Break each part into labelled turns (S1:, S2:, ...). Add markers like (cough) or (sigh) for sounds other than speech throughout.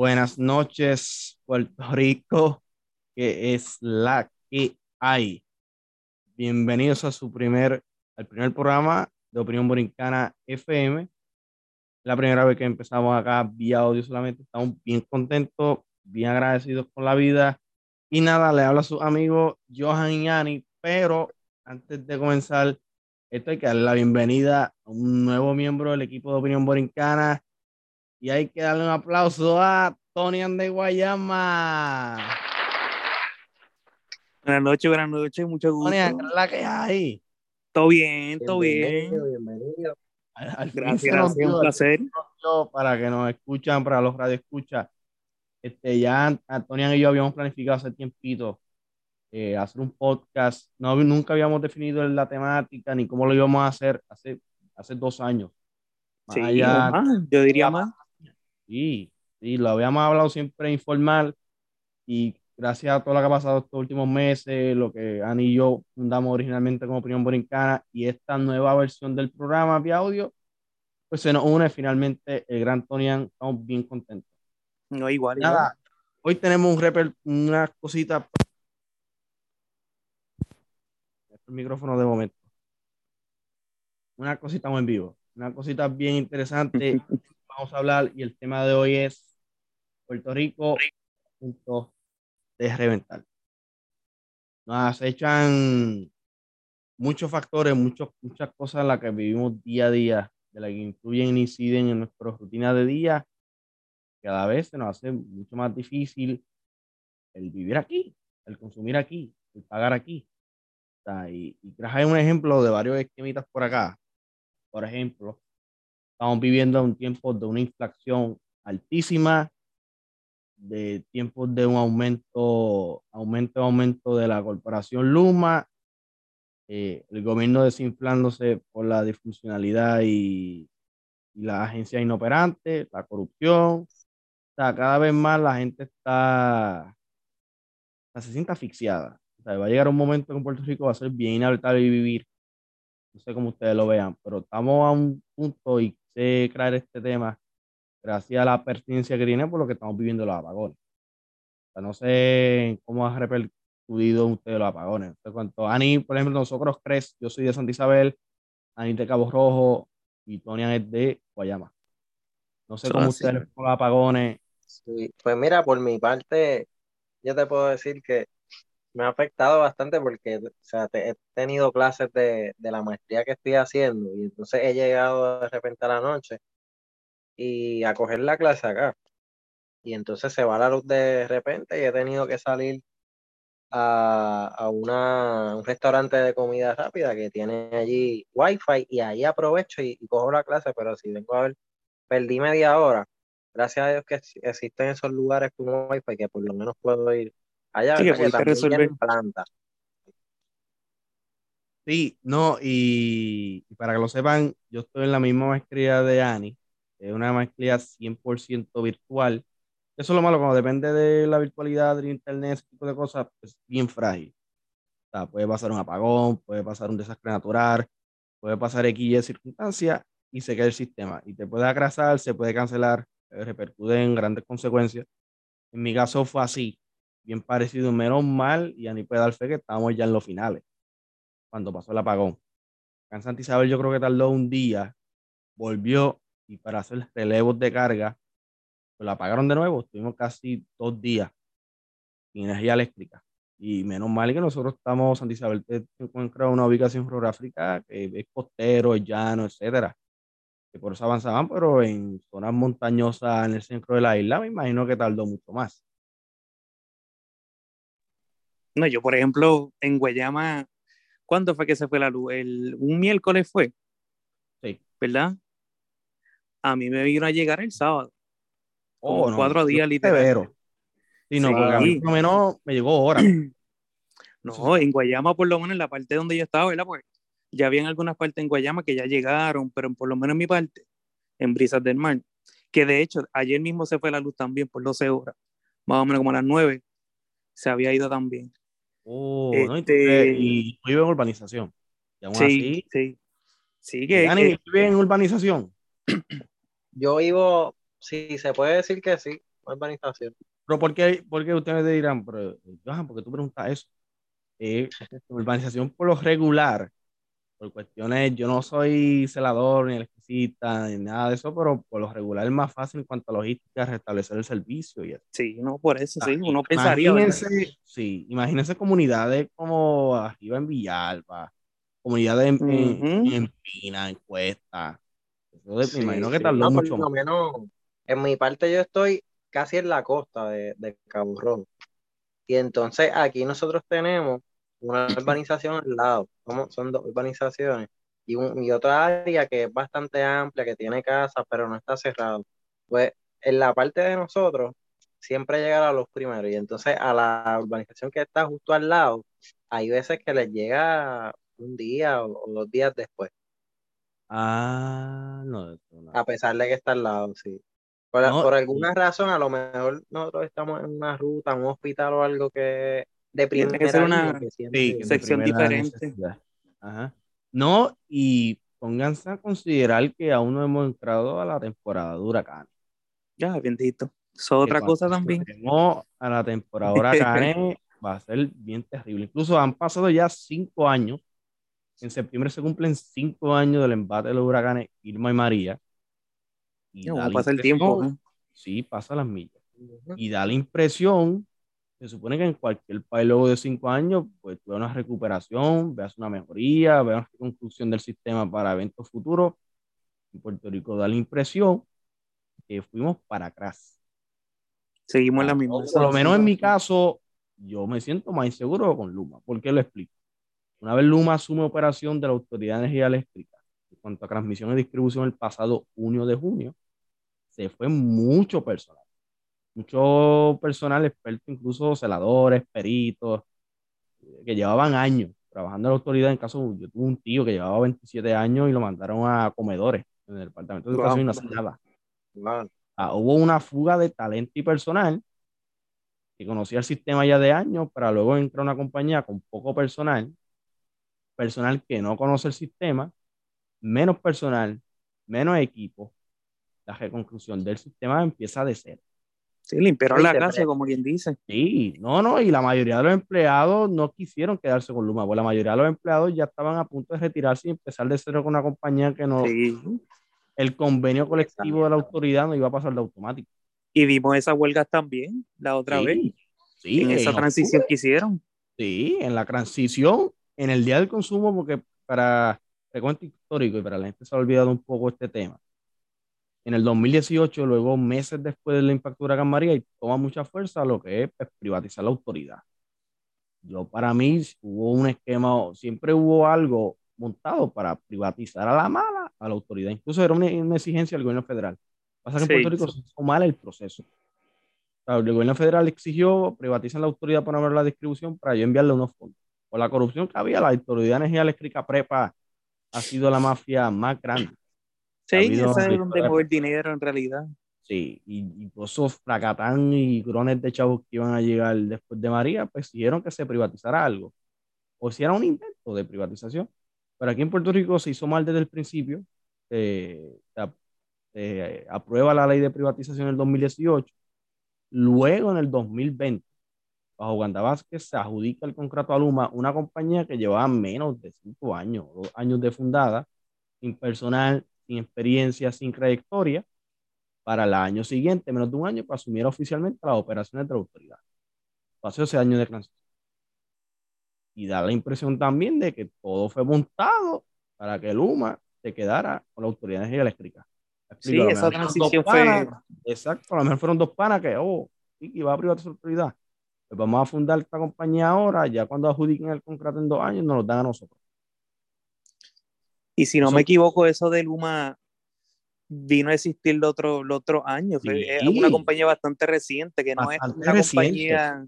S1: Buenas noches, Puerto Rico, que es la que hay. Bienvenidos a su primer, al primer programa de Opinión Borincana FM. La primera vez que empezamos acá vía audio solamente, estamos bien contentos, bien agradecidos con la vida. Y nada, le habla a su amigo Johan Yani, pero antes de comenzar, esto hay que darle la bienvenida a un nuevo miembro del equipo de Opinión Borincana, y hay que darle un aplauso a Tony de Guayama.
S2: Buenas noches, buenas noches, mucho gusto.
S1: Tony, la que hay?
S2: Todo bien, todo bien.
S3: Bienvenido.
S2: gracias, gracias, un placer.
S1: Para que nos escuchan, para los radioescuchas. Este, ya Antonio y yo habíamos planificado hace tiempito eh, hacer un podcast. No, nunca habíamos definido la temática ni cómo lo íbamos a hacer hace, hace dos años.
S2: Sí, yo diría más.
S1: Sí, sí, lo habíamos hablado siempre informal y gracias a todo lo que ha pasado estos últimos meses, lo que Ani y yo fundamos originalmente como Opinión Borincana y esta nueva versión del programa vía audio, pues se nos une finalmente el gran Tonian, estamos bien contentos.
S2: No, igual.
S1: Nada, hoy tenemos un repel, una cosita. El micrófono de momento. Una cosita muy en vivo, una cosita bien interesante (laughs) vamos a hablar y el tema de hoy es Puerto Rico, punto de reventar. Nos acechan muchos factores, muchas cosas en las que vivimos día a día, de las que influyen e inciden en nuestra rutina de día. Cada vez se nos hace mucho más difícil el vivir aquí, el consumir aquí, el pagar aquí. y, y traje un ejemplo de varios esquemitas por acá. Por ejemplo, Estamos viviendo un tiempo de una inflación altísima, de tiempos de un aumento, aumento, aumento de la corporación Luma, eh, el gobierno desinflándose por la disfuncionalidad y, y la agencia inoperante, la corrupción. O sea, cada vez más la gente está, se siente asfixiada. O sea, va a llegar un momento en Puerto Rico va a ser bien inhabitable vivir. No sé cómo ustedes lo vean, pero estamos a un punto y sé crear este tema gracias a la pertinencia que tiene por lo que estamos viviendo los apagones. O sea, no sé cómo ha repercutido usted los apagones. En cuanto Ani, por ejemplo, nosotros tres, yo soy de Santa Isabel, Ani de Cabo Rojo y Tonian es de Guayama. No sé cómo ustedes con los apagones.
S3: Sí, pues mira, por mi parte, yo te puedo decir que me ha afectado bastante porque o sea, he tenido clases de, la maestría que estoy haciendo y entonces he llegado de repente a la noche y a coger la clase acá. Y entonces se va la luz de repente y he tenido que salir a, una, un restaurante de comida rápida que tiene allí wifi y ahí aprovecho y, cojo la clase, pero si vengo a ver, perdí media hora. Gracias a Dios que existen esos lugares con wifi que por lo menos puedo ir Allá sí, que resolver. planta.
S1: Sí, no, y, para que lo sepan, yo estoy en la misma maestría de Ani, es una maestría 100% virtual. Eso es lo malo, cuando depende de la virtualidad, del internet, ese tipo de cosas, es bien frágil. O sea, puede pasar un apagón, puede pasar un desastre natural, puede pasar X y circunstancias y se queda el sistema. Y te puede atrasar, se puede cancelar, repercute en grandes consecuencias. En mi caso fue así bien parecido, menos mal, y a ni puede dar fe que estábamos ya en los finales, cuando pasó el apagón. En Santa Isabel yo creo que tardó un día, volvió y para hacer relevos de carga, pues la apagaron de nuevo, estuvimos casi dos días sin energía eléctrica. Y menos mal que nosotros estamos, Santa Isabel se encuentra una ubicación geográfica que es costero, es llano, etcétera. Que por eso avanzaban, pero en zonas montañosas en el centro de la isla, me imagino que tardó mucho más.
S2: No, yo, por ejemplo, en Guayama, ¿cuándo fue que se fue la luz? El, un miércoles fue.
S1: Sí.
S2: ¿Verdad? A mí me vino a llegar el sábado. Oh, cuatro días literal.
S1: Sí, no, porque a mí por lo menos me llegó ahora. (clears throat)
S2: no, en Guayama, por lo menos en la parte donde yo estaba, ¿verdad? Pues ya habían algunas partes en Guayama que ya llegaron, pero por lo menos en mi parte, en Brisas del Mar, que de hecho ayer mismo se fue la luz también por 12 horas, más o menos como a las 9, se había ido también.
S1: Oh, este... y, vive en urbanización.
S2: sí, sí. Sí, que,
S1: vive en urbanización? (clears throat)
S3: Yo vivo, sí, se puede decir que sí. urbanización.
S1: Pero ¿por qué, por qué ustedes dirán, pero Johan, ¿por qué tú preguntas eso? Eh, (laughs) urbanización por lo regular, por cuestiones, yo no soy celador ni electricista ni nada de eso, pero por lo regular es más fácil en cuanto a logística restablecer el servicio y eso.
S2: Sí, no, por eso sí, uno pensaría.
S1: Imagínense, sí, imagínense comunidades como arriba en Villalba, comunidades en, en, en Pina, en Cuesta. Eso
S3: Sí,
S1: me imagino que
S3: sí.
S1: tardó
S3: No, por
S1: mucho
S3: lo
S1: más.
S3: menos en mi parte yo estoy casi en la costa de, de Cabo Rojo. Y entonces aquí nosotros tenemos una (clears throat) urbanización al lado, somos- son dos urbanizaciones, y, un, y otra área que es bastante amplia, que tiene casas, pero no está cerrado. Pues en la parte de nosotros siempre llegan a los primeros, y entonces a la urbanización que está justo al lado, hay veces que les llega un día o, o dos días después,
S1: Ah, no, no.
S3: a pesar de que está al lado, sí. Por,
S1: No,
S3: por
S1: y-
S3: alguna razón, a lo mejor nosotros estamos en una ruta, un hospital o algo que de
S2: Tiene que
S3: primera
S2: ser
S3: línea
S2: una-
S1: Sí,
S2: sección diferente.
S1: Ajá. No, y pónganse a considerar que aún no hemos entrado a la temporada de huracanes.
S2: Ya, bendito. Eso es otra
S1: que
S2: cosa también.
S1: lleguemos a la temporada de huracanes (laughs) va a ser bien terrible. Incluso han pasado ya cinco años. En septiembre se cumplen cinco años del embate de los huracanes Irma y María. Y la
S2: pasa el tiempo. ¿no?
S1: Sí, pasa las millas. Y da la impresión, se supone que en cualquier país luego de cinco años, pues tú una recuperación, veas una mejoría, veas una reconstrucción del sistema para eventos futuros. En Puerto Rico da la impresión que fuimos para atrás.
S2: Seguimos en la
S1: Ah,
S2: misma.
S1: Por lo menos en mi caso, yo me siento más inseguro con Luma. ¿Por qué lo explico? Una vez Luma asume operación de la Autoridad de Energía Eléctrica en cuanto a transmisión y distribución el pasado junio de junio, se fue mucho personal. Mucho personal experto, incluso celadores, peritos, eh, que llevaban años trabajando en la autoridad. En caso, yo tuve un tío que llevaba 27 años y lo mandaron a comedores en el Departamento de
S2: Wow.
S1: Educación y no hacía nada.
S3: Wow.
S1: Ah, hubo una fuga de talento y personal que conocía el sistema ya de años para luego entrar a una compañía con poco personal, personal que no conoce el sistema, menos personal, menos equipo. La reconstrucción del sistema empieza de cero.
S2: Sí, limpiaron la casa, como quien dice.
S1: Sí, no, no, y la mayoría de los empleados no quisieron quedarse con Luma, pues la mayoría de los empleados ya estaban a punto de retirarse y empezar de cero con una compañía que no,
S2: Sí.
S1: el convenio colectivo de la autoridad no iba a pasar de automático.
S2: Y vimos esas huelgas también la otra
S1: Sí,
S2: vez.
S1: sí,
S2: en esa transición que hicieron.
S1: Sí, en la transición, en el día del consumo, porque para recuento histórico y para la gente se ha olvidado un poco este tema. En el 2018, luego meses después del impacto de Huracán María, y toma mucha fuerza lo que es pues, privatizar la autoridad. Yo, para mí, hubo un esquema, siempre hubo algo montado para privatizar a la mala a la autoridad. Incluso era una, una exigencia del gobierno federal. Pasa que en
S2: Sí,
S1: Puerto Rico
S2: sí.
S1: se hizo mal el proceso. O sea, el gobierno federal exigió privatizar la autoridad para ver la distribución para yo enviarle unos fondos. Por la corrupción que había, la autoridad de energía eléctrica prepa ha sido la mafia más grande.
S2: Sí, esa es donde mueve el dinero en realidad.
S1: Sí, y, esos fracatán y grones de chavos que iban a llegar después de María, pues exigieron que se privatizara algo. O si era un invento de privatización. Pero aquí en Puerto Rico se hizo mal desde el principio. Eh, se se aprueba la ley de privatización en el 2018. Luego, en el 2020, bajo Wanda Vázquez, se adjudica el contrato a Luma, una compañía que llevaba menos de cinco años, dos años de fundada, sin personal, sin experiencia, sin trayectoria, para el año siguiente, menos de un año, para asumir oficialmente las operaciones de la autoridad. Pasó ese año de transición. Y da la impresión también de que todo fue montado para que Luma se quedara con la autoridad de energía eléctrica.
S2: Sí,
S1: explico, lo
S2: esa transición
S1: panas,
S2: fue.
S1: Exacto, a lo mejor fueron dos panas que, oh, sí, que va a privatizar la autoridad. Pues vamos a fundar esta compañía ahora, ya cuando adjudiquen el contrato en dos años, nos lo dan a nosotros.
S2: Y si no
S1: Eso-
S2: me equivoco, eso de Luma vino a existir el otro, el otro año. Fue- Es una compañía bastante reciente, que no es una
S1: reciente.
S2: compañía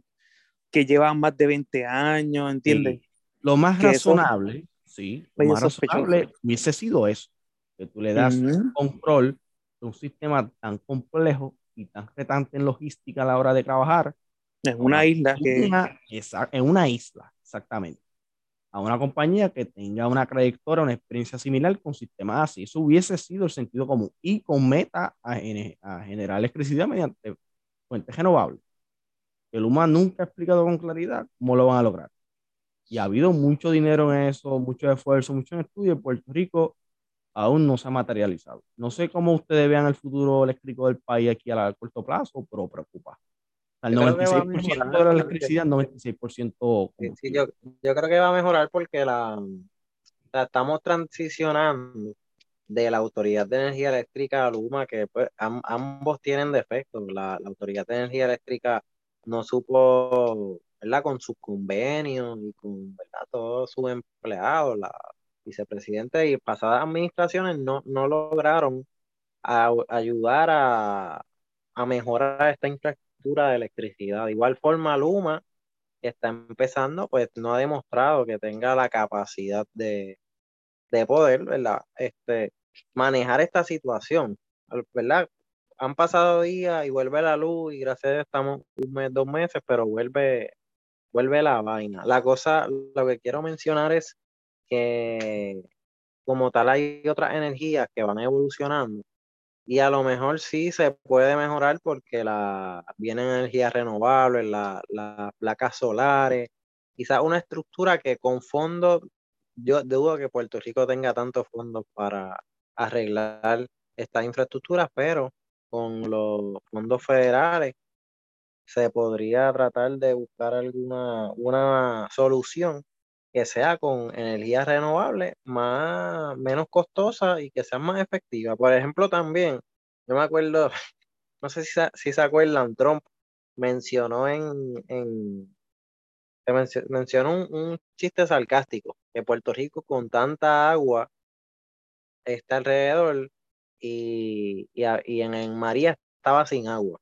S2: que lleva más de 20 años, ¿entiendes?
S1: Sí. Lo más
S2: Que eso-
S1: razonable, sí, lo más
S2: sospechoso.
S1: razonable hubiese sido eso, que tú le das control de un sistema tan complejo y tan retante en logística a la hora de trabajar
S2: Es una isla que
S1: una- en una isla, exactamente, a una compañía que tenga una trayectoria, una experiencia similar con sistemas así. Eso hubiese sido el sentido común y con meta a, a generar electricidad mediante fuentes renovables. El Luma nunca ha explicado con claridad cómo lo van a lograr. Y ha habido mucho dinero en eso, mucho esfuerzo, mucho estudio. En Puerto Rico aún no se ha materializado. No sé cómo ustedes vean el futuro eléctrico del país aquí a, corto plazo, pero preocupa. El 96% de la electricidad, 96%.
S3: Sí, yo, yo, creo que va a mejorar porque la, estamos transicionando de la Autoridad de Energía Eléctrica a Luma, que pues, ambos tienen defectos. La, la, Autoridad de Energía Eléctrica no supo, ¿verdad? Con sus convenios y con ¿verdad? todos sus empleados, la vicepresidente y pasadas administraciones no, no lograron ayudar a, a mejorar esta de electricidad. De igual forma, Luma está empezando, pues no ha demostrado que tenga la capacidad de, de poder, ¿verdad? Este, manejar esta situación, ¿verdad? Han pasado días y vuelve la luz y gracias a Dios estamos un mes, dos meses, pero vuelve, vuelve la vaina. La cosa, lo que quiero mencionar es que como tal hay otras energías que van evolucionando y a lo mejor sí se puede mejorar porque la, vienen energías renovables, las placas solares, quizás una estructura que con fondos, yo dudo que Puerto Rico tenga tantos fondos para arreglar estas infraestructuras, pero con los fondos federales se podría tratar de buscar alguna una solución que sea con energías renovables más, menos costosa y que sea más efectiva. Por ejemplo, también, yo me acuerdo, (laughs) no sé si, si se acuerdan, Trump mencionó en, en mencionó un, chiste sarcástico, que Puerto Rico con tanta agua está alrededor y, y, en, en, María estaba sin agua.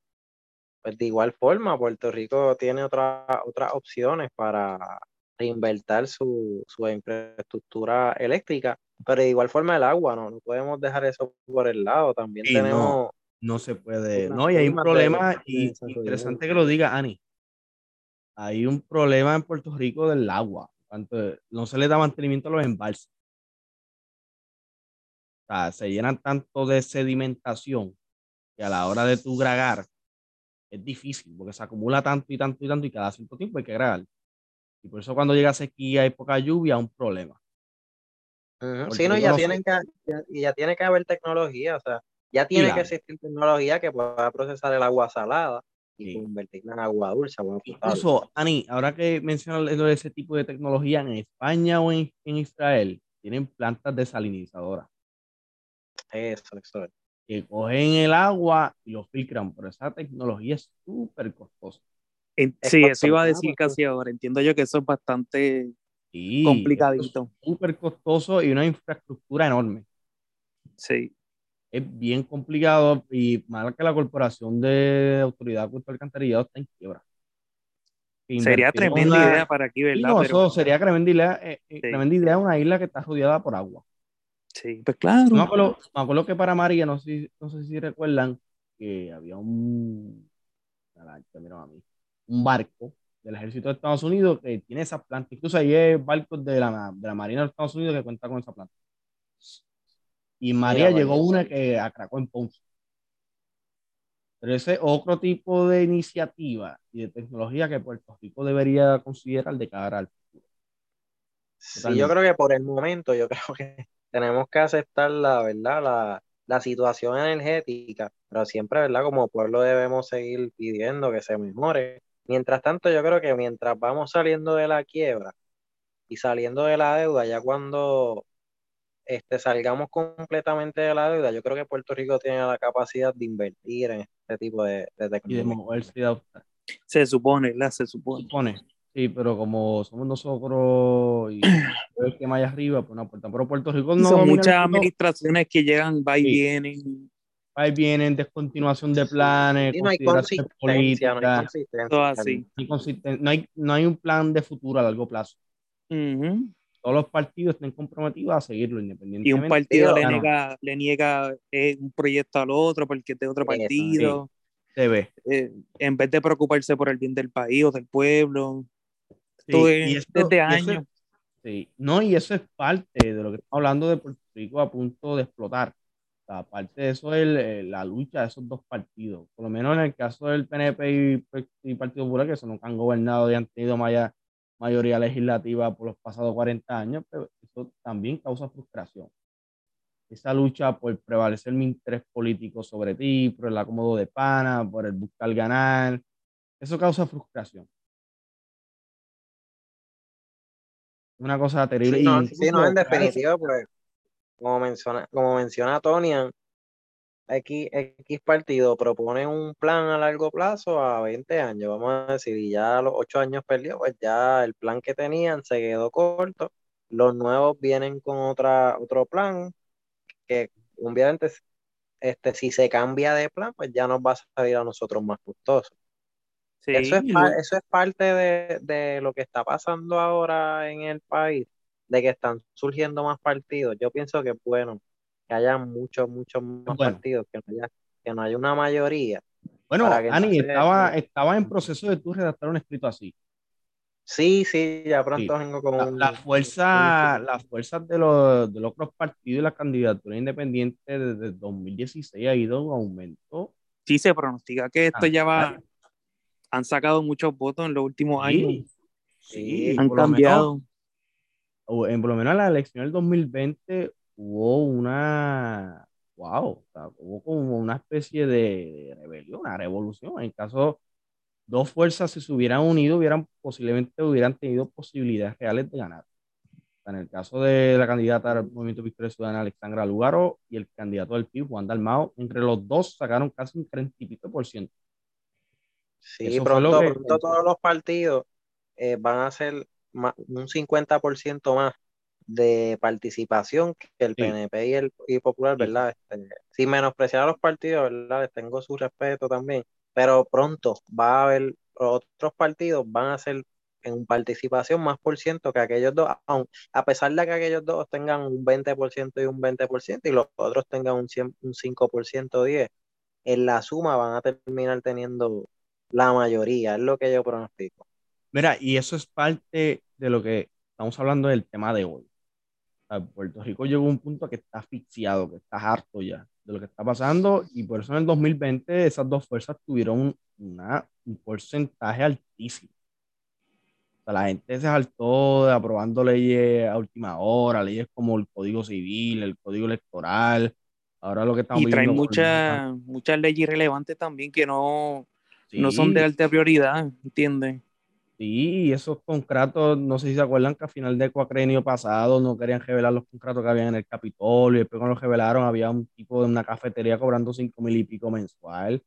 S3: Pues de igual forma, Puerto Rico tiene otra, otras opciones para reinvertir su, su infraestructura eléctrica, pero de igual forma el agua, ¿no? No podemos dejar eso por el lado. También tenemos.
S1: No, se puede. No, y hay un problema, y interesante que lo diga Ani. Hay un problema en Puerto Rico del agua. no se le da mantenimiento a los embalses. O sea, se llenan tanto de sedimentación que a la hora de tu gragar es difícil porque se acumula tanto y tanto y tanto y cada cierto tiempo hay que gragar. Y por eso cuando llega sequía y poca lluvia, un problema.
S3: Sí, no, ya, tienen que, ya, tiene que haber tecnología, o sea, ya tiene que existir tecnología que pueda procesar el agua salada y convertirla en agua dulce.
S1: Incluso, Ani, ahora que mencionas ese tipo de tecnología, en España o en, Israel, tienen plantas desalinizadoras.
S3: Eso, eso
S1: Que cogen el agua y lo filtran, pero esa tecnología es súper costosa.
S2: Sí, eso iba a decir casi ahora. Entiendo yo que eso es bastante complicadito.
S1: Súper costoso y una infraestructura enorme.
S2: Sí.
S1: Es bien complicado y mal que la Corporación de Autoridad Cultural Alcantarillado está en quiebra.
S2: Sería tremenda idea para aquí, ¿verdad?
S1: No, eso sería tremenda idea, eh, eh, tremenda idea una isla que está rodeada por agua.
S2: Sí, pues claro.
S1: Me acuerdo, me acuerdo que para María, no sé, no sé si recuerdan, que había un... Mira, a mí un barco del ejército de Estados Unidos que tiene esa planta. Incluso hay barcos de la, de la Marina de Estados Unidos que cuenta con esa planta. Y María llegó una que atracó en Ponce. Pero ese otro tipo de iniciativa y de tecnología que Puerto Rico debería considerar de cara al futuro.
S3: Sí, yo creo que por el momento, yo (laughs) creo que tenemos que aceptar la verdad, la, la situación energética, pero siempre, ¿verdad? Como pueblo debemos seguir pidiendo que se mejore Mientras tanto, yo creo que mientras vamos saliendo de la quiebra y saliendo de la deuda, ya cuando este, salgamos completamente de la deuda, yo creo que Puerto Rico tiene la capacidad de invertir en este tipo de, de tecnología.
S2: Se supone, ¿la? Se supone.
S1: supone. Sí, pero como somos nosotros y (clears throat) el que más arriba, pues no aportan. Pero Puerto Rico no.
S2: Son muchas administraciones que llegan, va y vienen
S1: ahí vienen descontinuación de planes,
S3: no hay políticas, no hay
S1: No, hay, no hay un plan de futuro a largo plazo. Todos los partidos están comprometidos a seguirlo independientemente.
S2: Y un partido le, niega, le niega eh, un proyecto al otro porque es de otro partido.
S1: Se ve.
S2: Eh, en vez de preocuparse por el bien del país o del pueblo. Sí, desde años.
S1: sí, no, y eso es parte de lo que estamos hablando de Puerto Rico a punto de explotar aparte de eso, el, la lucha de esos dos partidos, por lo menos en el caso del PNP y, y Partido Popular, que son que han gobernado y han tenido mayoría legislativa por los pasados 40 años, pero eso también causa frustración. Esa lucha por prevalecer mi interés político sobre ti, por el acomodo de pana, por el buscar ganar, eso causa frustración. Una cosa terrible.
S3: Sí, no, sí, no en definitiva, pues, como menciona, como menciona Tonian, X, X partido propone un plan a largo plazo a 20 años, vamos a decir, y ya los 8 años perdió, pues ya el plan que tenían se quedó corto. Los nuevos vienen con otra, otro plan que obviamente este, si se cambia de plan, pues ya nos va a salir a nosotros más costoso. eso, es, eso es parte de, de lo que está pasando ahora en el país de que están surgiendo más partidos, yo pienso que es bueno que haya muchos, muchos más partidos, que no, haya, que no haya una mayoría.
S1: Bueno, Ani, estaba, estaba en proceso de tú redactar un escrito así.
S3: Sí, sí, ya pronto vengo con
S1: la, fuerza, las fuerzas de los, de los otros partidos y la candidatura independiente desde 2016 ha ido en aumento.
S2: Sí, se pronostica que esto ya va. Han sacado muchos votos en los últimos años.
S1: Sí, han cambiado en, por lo menos en la elección del 2020 hubo una, wow, hubo como una especie de, rebelión, una revolución. En caso dos fuerzas se hubieran unido, hubieran posiblemente hubieran tenido posibilidades reales de ganar. En el caso de la candidata al Movimiento Victoria Ciudadana, Alexandra Lugaro, y el candidato del PIB, Juan Dalmao, entre los dos sacaron casi un 30 y pico por ciento.
S3: Sí, pronto, pronto todos los partidos eh, van a ser un 50% más de participación que el PNP y el Popular, ¿verdad? Este, sin menospreciar a los partidos, ¿verdad? Les tengo su respeto también, pero pronto va a haber otros partidos, van a ser en participación más por ciento que aquellos dos, a pesar de que aquellos dos tengan un 20% y un 20% y los otros tengan un, 100, un 5% 10, en la suma van a terminar teniendo la mayoría, es lo que yo pronostico.
S1: Mira, y eso es parte de lo que estamos hablando del tema de hoy. Puerto Rico llegó a un punto que está asfixiado, que está harto ya de lo que está pasando y por eso en el 2020 esas dos fuerzas tuvieron una, un porcentaje altísimo. O sea, la gente se saltó de aprobando leyes a última hora, leyes como el Código Civil, el Código Electoral. Ahora lo que estamos
S2: y traen muchas muchas leyes irrelevantes también que no, no son de alta prioridad, ¿entiendes?
S1: Sí, esos contratos, no sé si se acuerdan que a final de cuacrenio pasado no querían revelar los contratos que habían en el Capitolio, y después cuando los revelaron había un tipo de una cafetería cobrando cinco mil y pico mensual.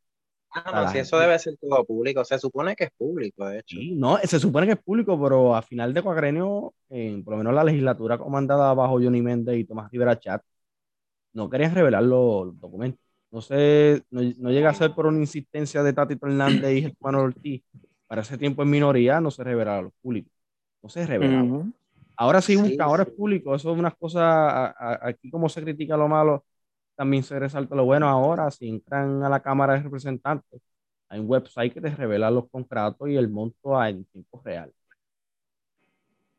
S3: Ah, no, si eso debe ser todo público, se supone que es público, de hecho.
S1: Sí, no, se supone que es público, pero a final de cuacrenio, por lo menos la legislatura comandada bajo Johnny Méndez y Tomás Rivera Chat, no querían revelar los, documentos. No sé, no, no, llega a ser por una insistencia de Tatito Hernández y Germán Ortiz, para ese tiempo en minoría no se revelaba a los públicos. No se revelaba. Ahora sí, busca, ahora es público. Eso es una cosa, aquí como se critica lo malo, también se resalta lo bueno. Ahora, si entran a la Cámara de Representantes, hay un website que te revela los contratos y el monto en tiempo real.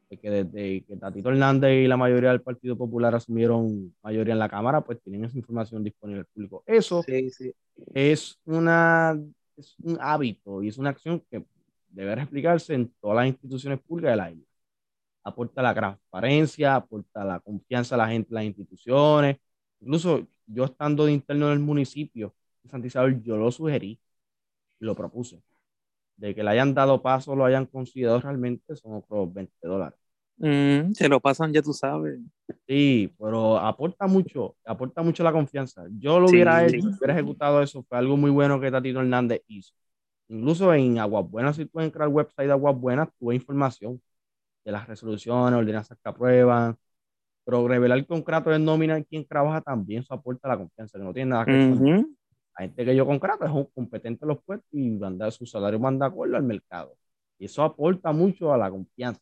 S1: que desde que Tatito Hernández y la mayoría del Partido Popular asumieron mayoría en la Cámara, pues tienen esa información disponible al público. Eso es una es un hábito y es una acción que debe explicarse en todas las instituciones públicas de la isla. Aporta la transparencia, aporta la confianza a la gente en las instituciones. Incluso yo estando de interno en el municipio de Santa Isabel, yo lo sugerí, lo propuse. De que le hayan dado paso, lo hayan considerado realmente, son otros 20 dólares.
S2: Mm, se lo pasan, ya tú sabes.
S1: Sí, pero aporta mucho, aporta mucho la confianza. Yo lo hubiera hecho, hubiera ejecutado eso, fue algo muy bueno que Tatito Hernández hizo. Incluso en Aguas Buenas, si tú entras al website de Aguas Buenas, tuve información de las resoluciones, ordenanzas que aprueban, pero revelar el contrato de nómina en quien trabaja también, eso aporta la confianza, que no tiene nada que ver. La gente que yo contrato es un competente en los puestos y manda su salario manda acuerdo al mercado. Y eso aporta mucho a la confianza,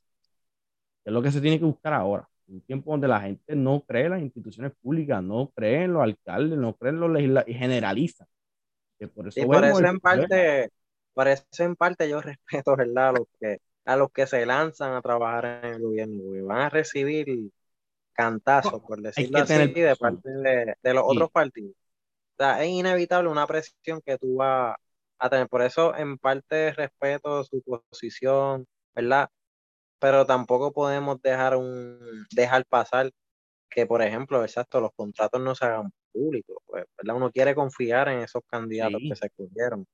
S1: que es lo que se tiene que buscar ahora. Un tiempo donde la gente no cree en las instituciones públicas, no cree en los alcaldes, no cree en los legisladores y generaliza.
S3: Que por eso, y por eso en parte por eso en parte yo (laughs) respeto, ¿verdad? A los que, a los que se lanzan a trabajar en el gobierno, y van a recibir cantazos, por decirlo así, de parte de, los otros partidos. O sea, es inevitable una presión que tú vas a tener. Por eso, en parte, respeto su posición, ¿verdad? Pero tampoco podemos dejar un dejar pasar que, por ejemplo, exacto, los contratos no se hagan públicos. Pues, ¿verdad? Uno quiere confiar en esos candidatos que se escogieron.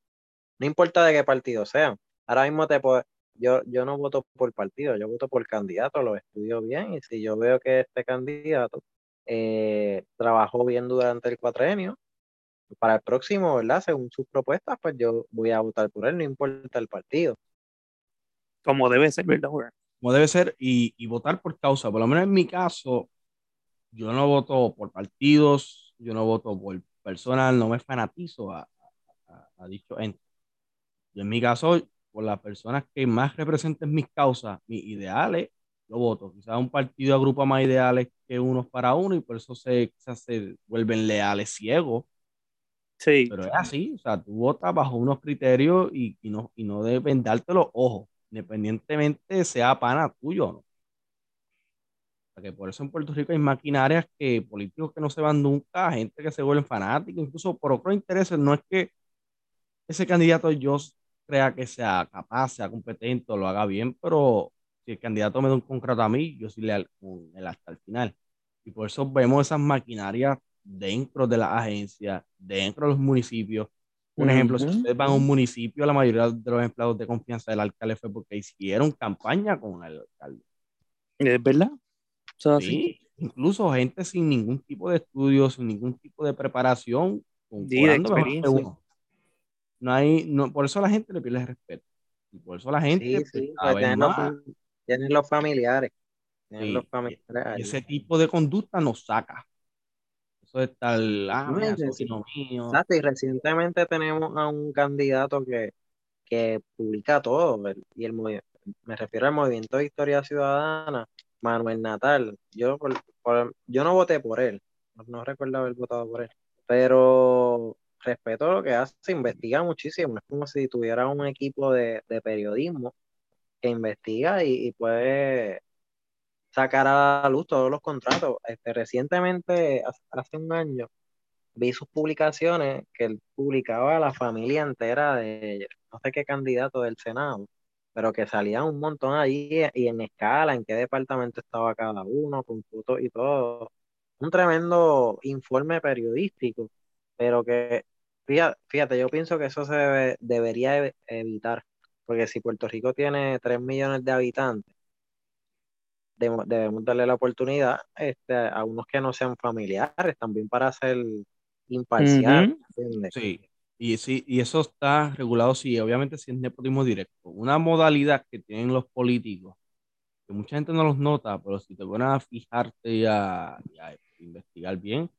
S3: No importa de qué partido sean. Ahora mismo te puedo, yo, yo no voto por partido, yo voto por candidato, lo estudio bien y si yo veo que este candidato eh, trabajó bien durante el cuatrenio, para el próximo, ¿verdad? Según sus propuestas, pues yo voy a votar por él, no importa el partido.
S2: Como debe ser, ¿verdad?
S1: Como debe ser y, y votar por causa. Por lo menos en mi caso, yo no voto por partidos, yo no voto por personal, no me fanatizo a, a, dicho ente. Yo en mi caso, por las personas que más representen mis causas, mis ideales, yo voto. Quizás un partido agrupa más ideales que unos para uno y por eso se, se vuelven leales ciegos.
S2: Sí.
S1: Pero es así, o sea, tú votas bajo unos criterios y, y no, y no deben darte los ojos, independientemente sea pana tuyo no. que por eso en Puerto Rico hay maquinarias que políticos que no se van nunca, gente que se vuelven fanáticos, incluso por otros intereses, no es que ese candidato yo crea que sea capaz, sea competente o lo haga bien, pero si el candidato me da un contrato a mí, yo sí le con él hasta el final. Y por eso vemos esas maquinarias dentro de la agencia, dentro de los municipios. Un ejemplo, si ustedes van a un municipio, la mayoría de los empleados de confianza del alcalde fue porque hicieron campaña con el alcalde.
S2: ¿Es verdad?
S1: sí, incluso gente sin ningún tipo de estudio, sin ningún tipo de preparación,
S2: con sí, de experiencia
S1: no hay, no, por eso la gente le pierde el respeto. Y por eso la gente
S3: sí, pues, pues, tienen, los, familiares. los
S1: familiares ese tipo de conducta nos saca. Eso es tal, ah, mío.
S3: Exacto, y recientemente tenemos a un candidato que, que publica todo, y el me refiero al movimiento de historia ciudadana, Manuel Natal. Yo, yo no voté por él, no recuerdo haber votado por él, pero respeto lo que hace, investiga muchísimo, es como si tuviera un equipo de, periodismo que investiga y, puede sacar a la luz todos los contratos. Este, recientemente, hace un año, vi sus publicaciones que él publicaba a la familia entera de no sé qué candidato del Senado, pero que salían un montón ahí y en escala, en qué departamento estaba cada uno, con fotos y todo. Un tremendo informe periodístico pero que, fíjate, yo pienso que eso se debería evitar, porque si Puerto Rico tiene 3 millones de habitantes, debemos darle la oportunidad este, a unos que no sean familiares también para ser imparcial.
S1: Sí, y, sí, y eso está regulado, sí, obviamente si es nepotismo directo. Una modalidad que tienen los políticos, que mucha gente no los nota, pero si te pones a fijarte y a investigar bien,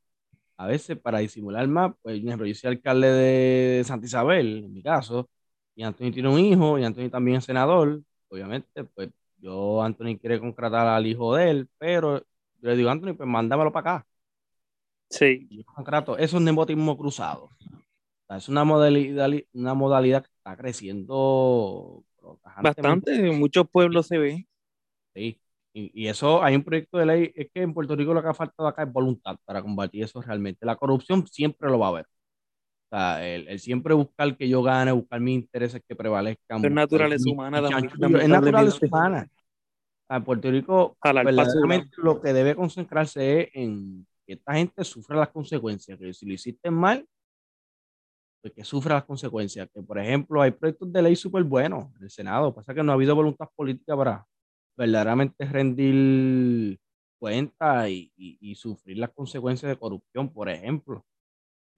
S1: a veces para disimular más, pues, ejemplo, yo soy alcalde de Santa Isabel, en mi caso, y Anthony tiene un hijo, y Anthony también es senador, obviamente, pues yo, Anthony quiere contratar al hijo de él, pero yo le digo, Anthony, pues mándamelo para acá.
S2: Sí.
S1: yo contrato, eso es nepotismo cruzado. es una modalidad, una modalidad que está creciendo
S2: bastante, en muchos pueblos se ve.
S1: Sí. Y, eso, hay un proyecto de ley, es que en Puerto Rico lo que ha faltado acá es voluntad para combatir eso realmente. La corrupción siempre lo va a haber. O sea, el, siempre buscar que yo gane, buscar mis intereses que prevalezcan.
S2: Es naturaleza humana.
S1: es naturaleza humana. En Puerto Rico, verdaderamente lo que debe concentrarse es en que esta gente sufra las consecuencias, que si lo hiciste mal, pues que sufra las consecuencias. Que, por ejemplo, hay proyectos de ley súper buenos en el Senado, pasa que no ha habido voluntad política para, verdaderamente rendir cuenta y, sufrir las consecuencias de corrupción, por ejemplo.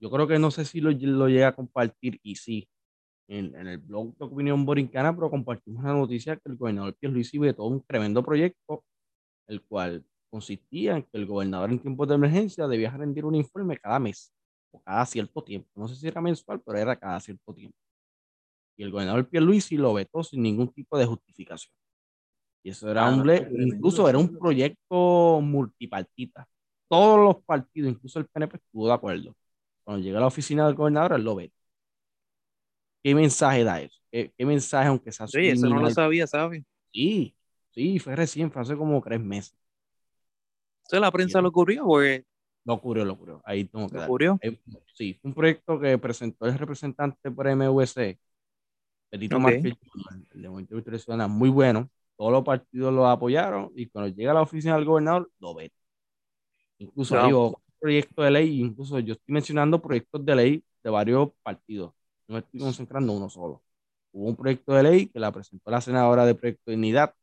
S1: Yo creo que no sé si lo, llega a compartir y sí, en, el blog de Opinión Borincana, pero compartimos una noticia que el gobernador Pierluisi todo un tremendo proyecto, el cual consistía en que el gobernador en tiempos de emergencia debía rendir un informe cada mes o cada cierto tiempo. No sé si era mensual, pero era cada cierto tiempo. Y el gobernador Pierluisi lo vetó sin ningún tipo de justificación. Y eso era un, incluso era un proyecto multipartita. Todos los partidos, incluso el PNP, estuvo de acuerdo. Cuando llega a la oficina del gobernador, él lo ve. ¿Qué mensaje da eso? ¿Qué, mensaje, aunque sea
S2: Sí, eso no lo sabía, ¿sabes?
S1: Sí, sí, fue recién, fue hace como tres meses.
S2: Entonces la prensa lo cubrió porque...
S1: Lo cubrió, lo cubrió. Ahí tengo que
S2: ¿Lo
S1: Sí, fue un proyecto que presentó el representante por MVC, Benito
S2: Ok.
S1: Márquez Jr., el de Movimiento Victoria Ciudadana, muy bueno. Todos los partidos lo apoyaron y cuando llega a la oficina del gobernador, lo ven. Incluso
S2: Wow.
S1: digo, proyecto de ley, incluso yo estoy mencionando proyectos de ley de varios partidos. No me estoy concentrando en uno solo. Hubo un proyecto de ley que la presentó la senadora de Proyecto de Dignidad,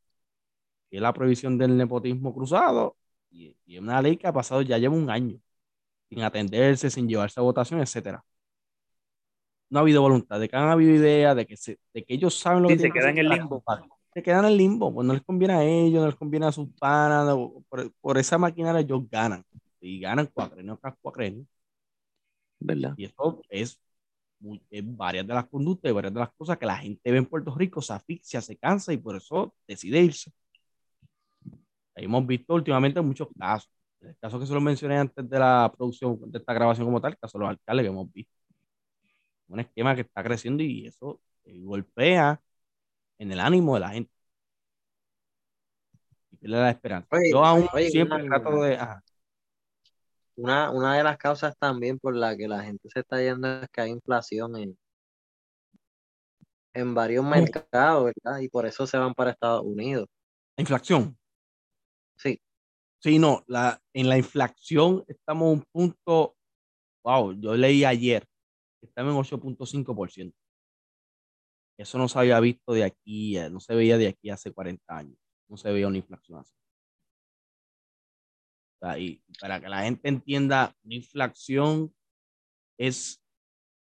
S1: que es la prohibición del nepotismo cruzado, y, y es una ley que ha pasado ya lleva un año, sin atenderse, sin llevarse a votación, etcétera. No ha habido voluntad, de que han habido idea, de que, se, de que ellos saben lo
S2: Sí,
S1: que
S2: se en el
S1: para
S2: limbo.
S1: combatir. Se quedan en el limbo, pues no les conviene a ellos, no les conviene a sus panas, no, por, por esa maquinaria ellos ganan, y ganan cuatrenios tras cuatrenios.
S2: ¿Verdad?
S1: Y eso es, muy- es varias de las conductas y varias de las cosas que la gente ve en Puerto Rico, se asfixia, se cansa y por eso decide irse. Ahí hemos visto últimamente muchos casos. El caso que se lo mencioné antes de la producción de esta grabación como tal, el caso de los alcaldes que hemos visto. Un esquema que está creciendo y eso eh, golpea en el ánimo de la gente. Y la esperanza.
S3: Oye,
S1: Yo aún
S3: oye,
S1: siempre
S3: una-
S1: trato de... ajá.
S3: Una, una de las causas también por la que la gente se está yendo es que hay inflación en, en varios mercados, ¿verdad? Y por eso se van para Estados Unidos.
S1: La inflación.
S3: Sí.
S1: Sí, no, la, en la inflación estamos a un punto, wow, yo leí ayer, que estamos en 8.5%. Eso no se había visto de aquí, eh, no se veía de aquí hace 40 años, no se veía una inflación así. Y para que la gente entienda, una inflación es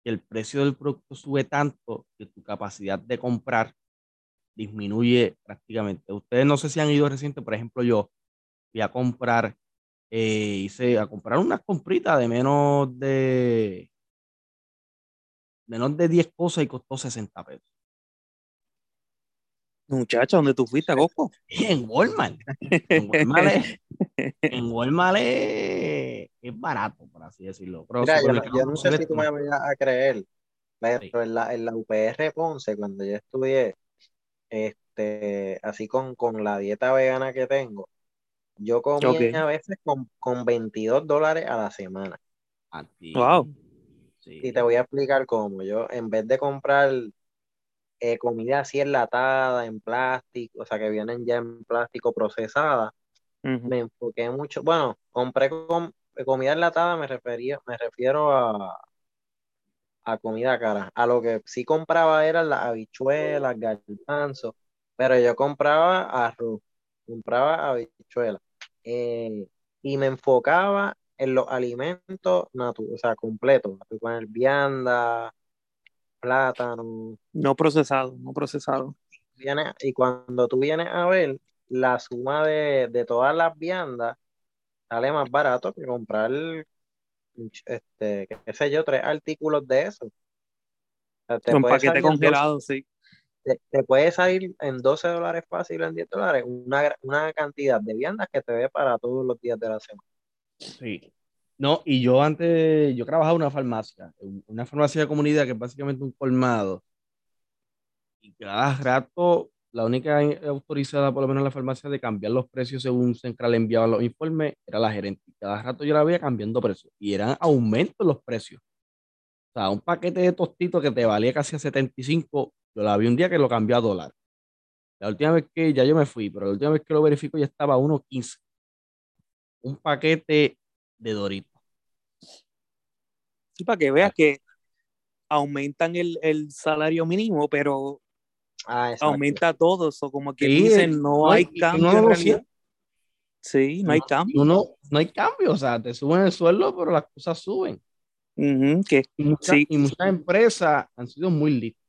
S1: que el precio del producto sube tanto que tu capacidad de comprar disminuye prácticamente. Ustedes no sé si han ido reciente, por ejemplo, yo fui a comprar, eh, hice a comprar unas compritas de menos de menos de 10 cosas y costó 60 pesos.
S2: Muchacha, ¿dónde tú fuiste, Coco?
S1: En Walmart. En Walmart es, en Walmart es, es barato, por así decirlo. Pero
S3: Mira, yo, no sé si tú me vayas a creer, pero
S1: Sí.
S3: en la, en la UPR Ponce, cuando yo estudié, este, así con, con la dieta vegana que tengo, yo comía a veces con, con 22 dólares a la semana.
S2: Wow.
S1: Sí.
S3: Y te voy a explicar cómo. Yo, en vez de comprar eh, comida así enlatada, en plástico, o sea, que vienen ya en plástico procesada, me enfoqué mucho. Bueno, compré com- comida enlatada, me refería, me refiero a, a comida cara. A lo que sí compraba eran las habichuelas, garbanzos, pero yo compraba arroz, compraba habichuelas. eh, y me enfocaba en los alimentos naturales, o sea, completos, con el vianda, plátano,
S2: No procesado, no procesado.
S3: vienes- y cuando tú vienes a ver la suma de, de todas las viandas, sale más barato que comprar, este, qué sé yo, tres artículos de eso. O sea, te
S2: Un
S3: puede
S2: paquete
S3: salir en
S2: congelado, sí.
S3: 12 te, te puede salir en 12 dólares fácil, en 10 dólares, una, una cantidad de viandas que te ve para todos los días de la semana.
S1: Sí. No, y yo antes, yo trabajaba en una farmacia, una farmacia de comunidad que es básicamente un colmado. Y cada rato, la única autorizada, por lo menos en la farmacia, de cambiar los precios según Central enviaba los informes, era la gerente. Y cada rato yo la veía cambiando precios. Y eran aumentos en los precios. O sea, un paquete de tostitos que te valía casi a 75, yo la vi un día que lo cambió a dólar. La última vez que ya yo me fui, pero la última vez que lo verifico ya estaba a 1.15. Un paquete de Doritos.
S2: Sí, para que veas que aumentan el, el salario mínimo, pero
S3: Ah,
S2: aumenta todo. O como que
S1: Sí,
S2: dicen, no
S1: no,
S2: hay
S1: y que
S2: cambio
S1: no
S2: en realidad. Sí, no hay cambio.
S1: Uno, no hay cambio, o sea, te suben el sueldo, pero las cosas suben.
S2: Ujú, que
S1: Y muchas,
S2: Sí.
S1: y muchas empresas han sido muy listas.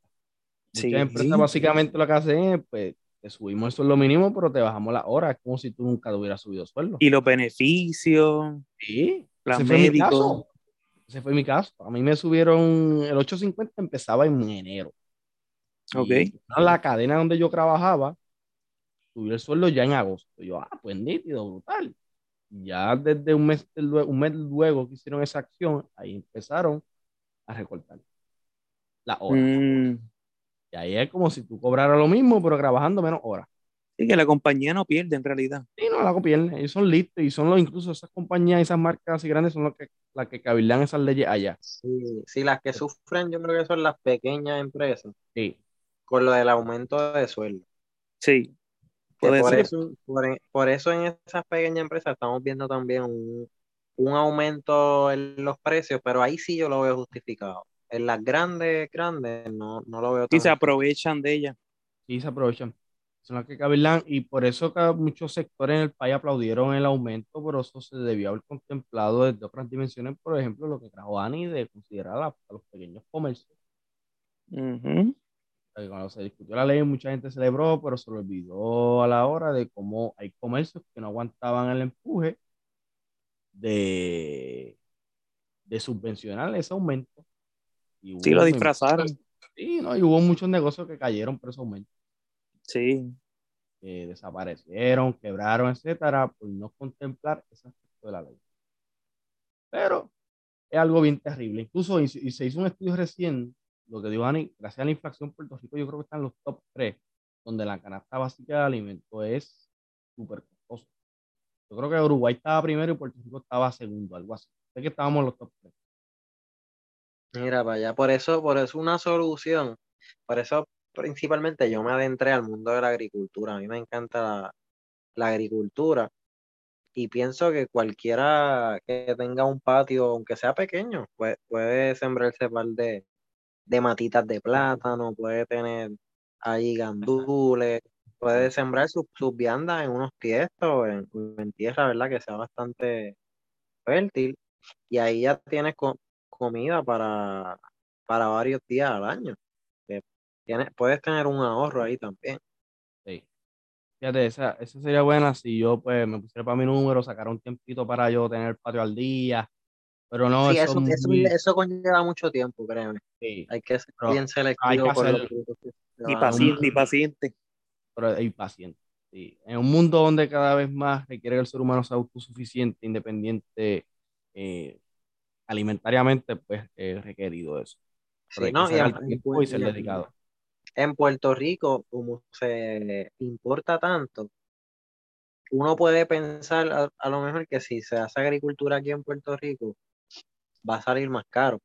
S1: Muchas
S2: Sí.
S1: empresas básicamente lo que hacen es, pues, te subimos el sueldo mínimo, pero te bajamos las horas. Es como si tú nunca te hubieras subido sueldo.
S2: y los beneficios,
S1: Sí,
S2: plan
S1: ese fue mi
S2: médico.
S1: caso. Ese fue mi caso. A mí me subieron, el 850 empezaba en enero.
S2: Ok.
S1: Y la cadena donde yo trabajaba, subió el sueldo ya en agosto. Yo, ah, pues nítido, brutal. Ya desde un mes, un mes luego que hicieron esa acción, ahí empezaron a recortar la hora.
S2: Mm,
S1: Y ahí es como si tú cobraras lo mismo, pero trabajando menos horas.
S2: Sí, que la compañía no pierde en realidad.
S1: Sí, no, la pierde. Ellos son listos y son los, incluso esas compañías, esas marcas así grandes son los que, las que cabildan esas leyes allá.
S3: Sí, sí, las que sufren yo creo que son las pequeñas empresas.
S1: Sí.
S3: Con lo del aumento de sueldo.
S2: Sí.
S3: Por,
S2: ser.
S3: eso, por, por eso en esas pequeñas empresas estamos viendo también un, un aumento en los precios, pero ahí sí yo lo veo justificado. En las grandes, grandes, no, no lo veo
S2: Y se aprovechan de ella.
S1: Sí, se aprovechan. Son las que cabildan y por eso que muchos sectores en el país aplaudieron el aumento, pero eso se debió haber contemplado desde otras dimensiones, por ejemplo, lo que trajo Ani de considerar a, a los pequeños comercios.
S2: Ujú.
S1: Eh, Cuando se discutió la ley, mucha gente celebró, pero se lo olvidó a la hora de cómo hay comercios que no aguantaban el empuje de, de subvencionar ese aumento. Y
S2: Sí, lo disfrazaron.
S1: Sí, ¿no? Y hubo muchos negocios que cayeron por ese aumento,
S2: Sí.
S1: que desaparecieron, quebraron, etcétera, por no contemplar ese aspecto de la ley. Pero es algo bien terrible. Incluso, y, se y se hizo un estudio recién, lo que dijo Ani, gracias a la inflación, Puerto Rico yo creo que está en los top 3, donde la canasta básica de alimentos es súper costoso. Yo creo que Uruguay estaba primero y Puerto Rico estaba segundo, algo así. Sé que estábamos en los top 3.
S3: Mira, para allá, por eso, por eso una solución, por eso principalmente yo me adentré al mundo de la agricultura. A mí me encanta la, agricultura y pienso que cualquiera que tenga un patio, aunque sea pequeño, puede, puede sembrarse par de, de matitas de plátano, puede tener ahí gandules, puede sembrar sus, viandas en unos tiestos, en, en tierra, ¿verdad? Que sea bastante fértil y ahí ya tienes co- comida para, para varios días al año. Tienes, puedes tener un ahorro ahí también.
S1: Sí. Fíjate, esa, esa sería buena si yo pues me pusiera para mi número, sacara un tiempito para yo tener el patio al día. Pero no,
S3: Sí,
S1: eso
S3: eso,
S1: muy-
S3: conlleva mucho tiempo, créeme.
S1: sí,
S3: Hay que ser bien
S1: hay
S3: selectivo frutos que se
S2: Y paciente, y paciente.
S1: pero es paciente. Sí. En un mundo donde cada vez más requiere que el ser humano sea autosuficiente, independiente eh, alimentariamente, pues es requerido eso. Pero
S3: Sí,
S1: hay
S3: no, y
S1: y ser
S3: y en-
S1: dedicado.
S3: En Puerto Rico, como se importa tanto, uno puede pensar a, a lo mejor que si se hace agricultura aquí en Puerto Rico, va a salir más caro.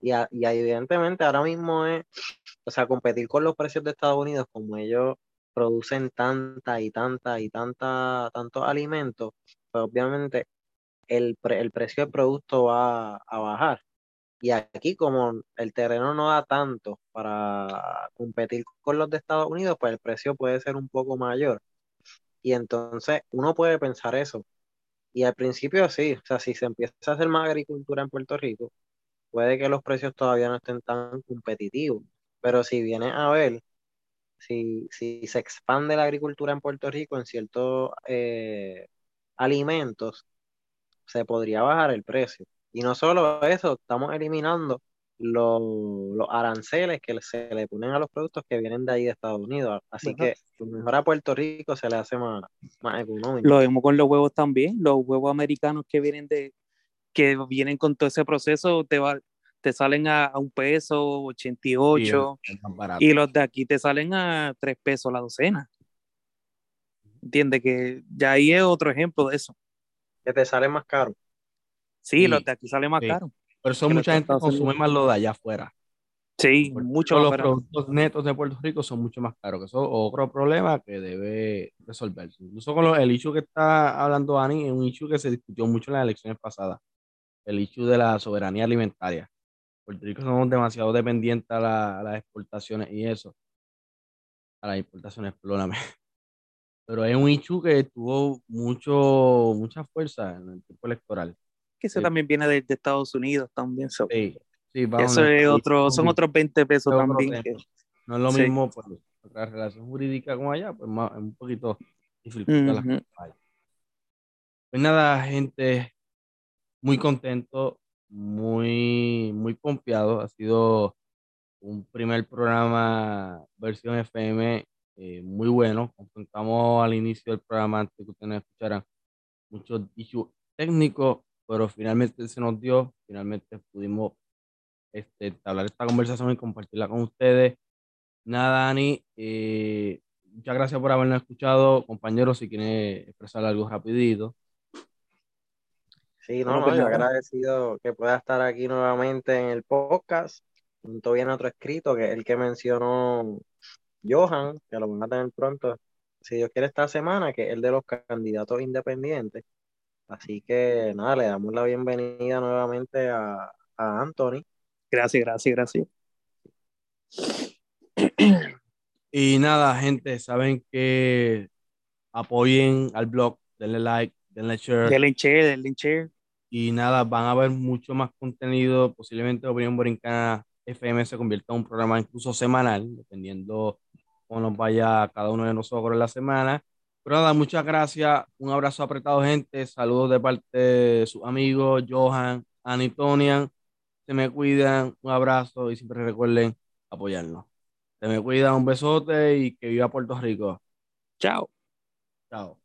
S3: Y, a- y evidentemente ahora mismo es, o sea, competir con los precios de Estados Unidos, como ellos producen tanta y tanta y tanta, tantos alimentos, pues obviamente el, pre- el precio del producto va a bajar. Y aquí, como el terreno no da tanto para competir con los de Estados Unidos, pues el precio puede ser un poco mayor. Y entonces uno puede pensar eso. Y al principio sí, o sea, si se empieza a hacer más agricultura en Puerto Rico, puede que los precios todavía no estén tan competitivos. Pero si vienes a ver, si, si se expande la agricultura en Puerto Rico en ciertos eh, alimentos, se podría bajar el precio. Y no solo eso, estamos eliminando los, los aranceles que se le ponen a los productos que vienen de ahí de Estados Unidos. Así que lo mejor a Puerto Rico se le hace más, más económico.
S2: Lo vemos con los huevos también, los huevos americanos que vienen de, que vienen con todo ese proceso, te va, te salen a, a un peso, 88,
S1: Sí, es más barato.
S2: y los de aquí te salen a tres pesos la docena. Entiende que ya ahí es otro ejemplo de eso.
S3: Que te sale más caro.
S2: Sí,
S1: Sí,
S2: los de aquí salen más
S1: sí.
S2: caros.
S1: Por eso mucha gente consume más lo de allá afuera.
S2: Sí,
S1: Porque
S2: mucho
S1: los productos netos de Puerto Rico son mucho más caros, que eso es otro problema que debe resolverse. Incluso con el issue que está hablando Ani, es un issue que se discutió mucho en las elecciones pasadas, el issue de la soberanía alimentaria. Puerto Rico somos demasiado dependientes a, la- a las exportaciones y eso, a las importaciones, perdóname. (laughs) Pero es un issue que tuvo mucho, mucha fuerza en el tiempo electoral.
S2: Que eso
S1: Sí.
S2: también viene de, de Estados Unidos también. so.
S1: Sí, sí, vamos
S2: Eso es otro, son otros 20 pesos
S1: Es otro
S2: también. que-
S1: No es lo mismo, pues, otra relación jurídica como allá, pues más, un poquito
S2: Ujú.
S1: cosas allá. Pues nada, gente, muy contento, muy, muy pompeado. Ha sido un primer programa versión FM eh, muy bueno. Contamos al inicio del programa, antes que ustedes nos escucharan, muchos issues técnicos, pero finalmente se nos dio, finalmente pudimos este, hablar esta conversación y compartirla con ustedes. Nada, Dani, eh, muchas gracias por habernos escuchado, compañeros, si quieren expresar algo rapidito.
S3: Sí, no, no, yo agradecido que pueda estar aquí nuevamente en el podcast. Junto viene otro escrito, que es el que mencionó Johan, que lo van a tener pronto, si Dios quiere, esta semana, que es el de los candidatos independientes. Así que nada, le damos la bienvenida nuevamente a, a Anthony.
S2: Gracias, gracias, gracias. (clears throat)
S1: Y nada, gente, saben que apoyen al blog, denle like, denle share.
S2: Denle share, denle share.
S1: Y nada, van a ver mucho más contenido. Posiblemente Opinión Borincana FM se convierta en un programa incluso semanal, dependiendo cómo nos vaya cada uno de nosotros en la semana. Pero nada, muchas gracias. Un abrazo apretado, gente. Saludos de parte de sus amigos, Johan, Anitonian. Se me cuidan. Un abrazo y siempre recuerden apoyarnos. Se me cuidan. Un besote y que viva Puerto Rico.
S2: Chao.
S1: Chao.